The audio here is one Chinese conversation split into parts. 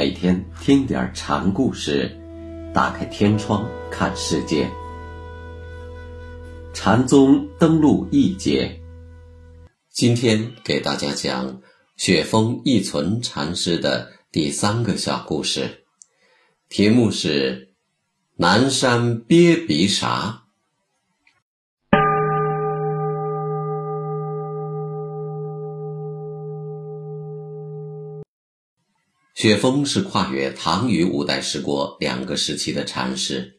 每天听点禅故事，打开天窗看世界。禅宗登陆一节，今天给大家讲雪峰一存禅师的第三个小故事，题目是“南山鳖鼻啥”。雪峰是跨越唐与五代十国两个时期的禅师。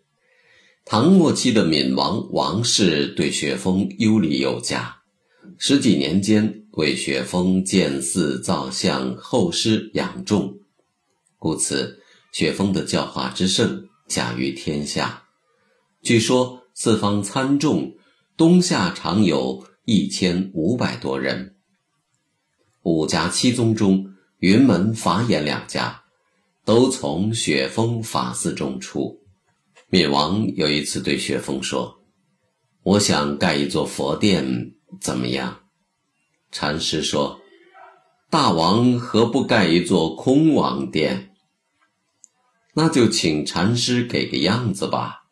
唐末期的闽王王氏对雪峰优礼有加，十几年间为雪峰建寺造像、后师养众，故此雪峰的教化之盛甲于天下。据说四方参众，冬夏常有一千五百多人。五家七宗中。云门、法眼两家都从雪峰法寺中出。闵王有一次对雪峰说：“我想盖一座佛殿，怎么样？”禅师说：“大王何不盖一座空王殿？那就请禅师给个样子吧。”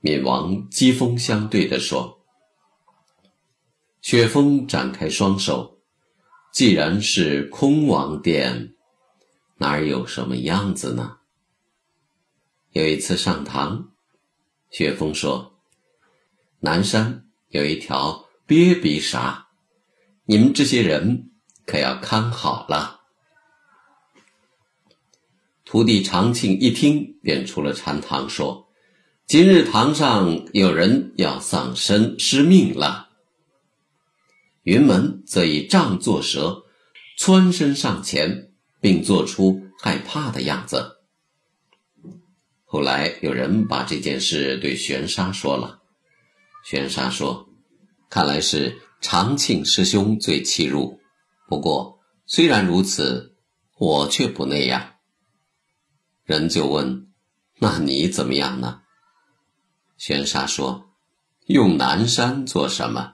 闵王机锋相对地说：“雪峰展开双手。”既然是空王殿，哪儿有什么样子呢？有一次上堂，雪峰说：“南山有一条鳖鼻沙，你们这些人可要看好了。”徒弟长庆一听，便出了禅堂，说：“今日堂上有人要丧身失命了。”云门则以杖作蛇，窜身上前，并做出害怕的样子。后来有人把这件事对玄沙说了，玄沙说：“看来是长庆师兄最欺辱。不过虽然如此，我却不那样。”人就问：“那你怎么样呢？”玄沙说：“用南山做什么？”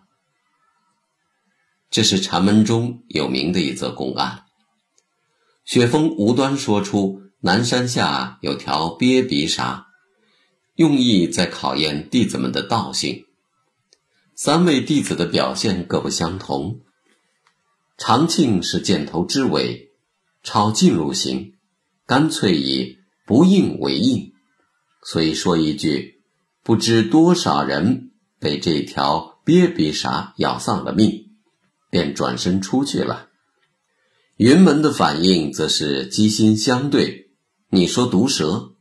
这是禅门中有名的一则公案。雪峰无端说出南山下有条鳖鼻沙，用意在考验弟子们的道性。三位弟子的表现各不相同。长庆是箭头之尾，抄近路行，干脆以不应为应，所以说一句，不知多少人被这条鳖鼻沙咬丧了命。便转身出去了。云门的反应则是机心相对。你说毒蛇，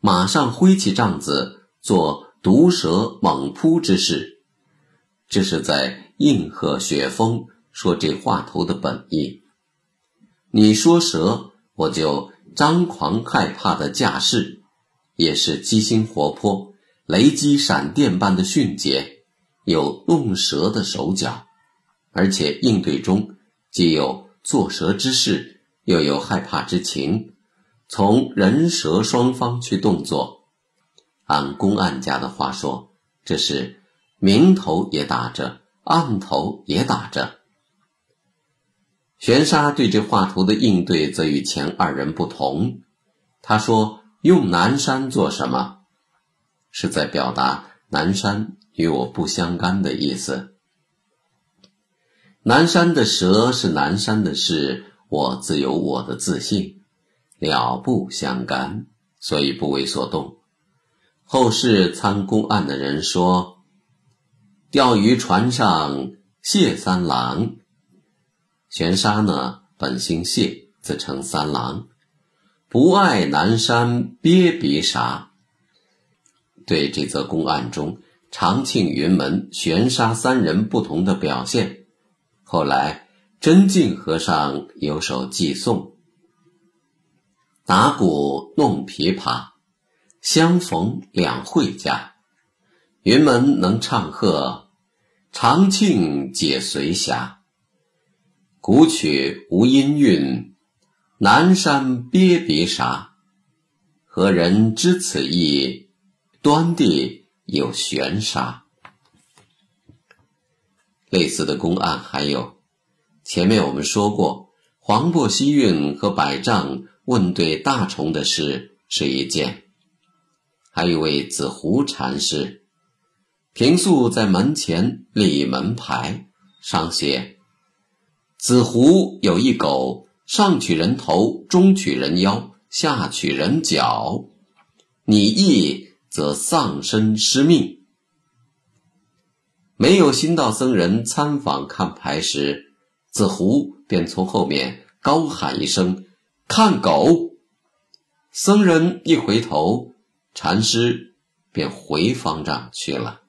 马上挥起杖子做毒蛇猛扑之势，这是在应和雪峰说这话头的本意。你说蛇，我就张狂害怕的架势，也是机心活泼，雷击闪电般的迅捷，有弄蛇的手脚。而且应对中既有作蛇之势，又有害怕之情，从人蛇双方去动作。按公案家的话说，这是明头也打着，暗头也打着。玄沙对这画图的应对则与前二人不同。他说：“用南山做什么？是在表达南山与我不相干的意思。”南山的蛇是南山的事，我自有我的自信，了不相干，所以不为所动。后世参公案的人说，钓鱼船上谢三郎，玄沙呢本姓谢，自称三郎，不爱南山鳖鼻沙。对这则公案中长庆云门玄沙三人不同的表现。后来，真净和尚有首寄送：“打鼓弄琵琶，相逢两会家。云门能唱和，长庆解随霞。古曲无音韵，南山鳖鼻沙。何人知此意？端地有玄沙。”类似的公案还有，前面我们说过，黄檗希运和百丈问对大虫的事是一件。还有一位子胡禅师，平素在门前立门牌，上写：“子胡有一狗，上取人头，中取人腰，下取人脚。你意则丧身失命。”没有新道僧人参访看牌时，子胡便从后面高喊一声：“看狗！”僧人一回头，禅师便回方丈去了。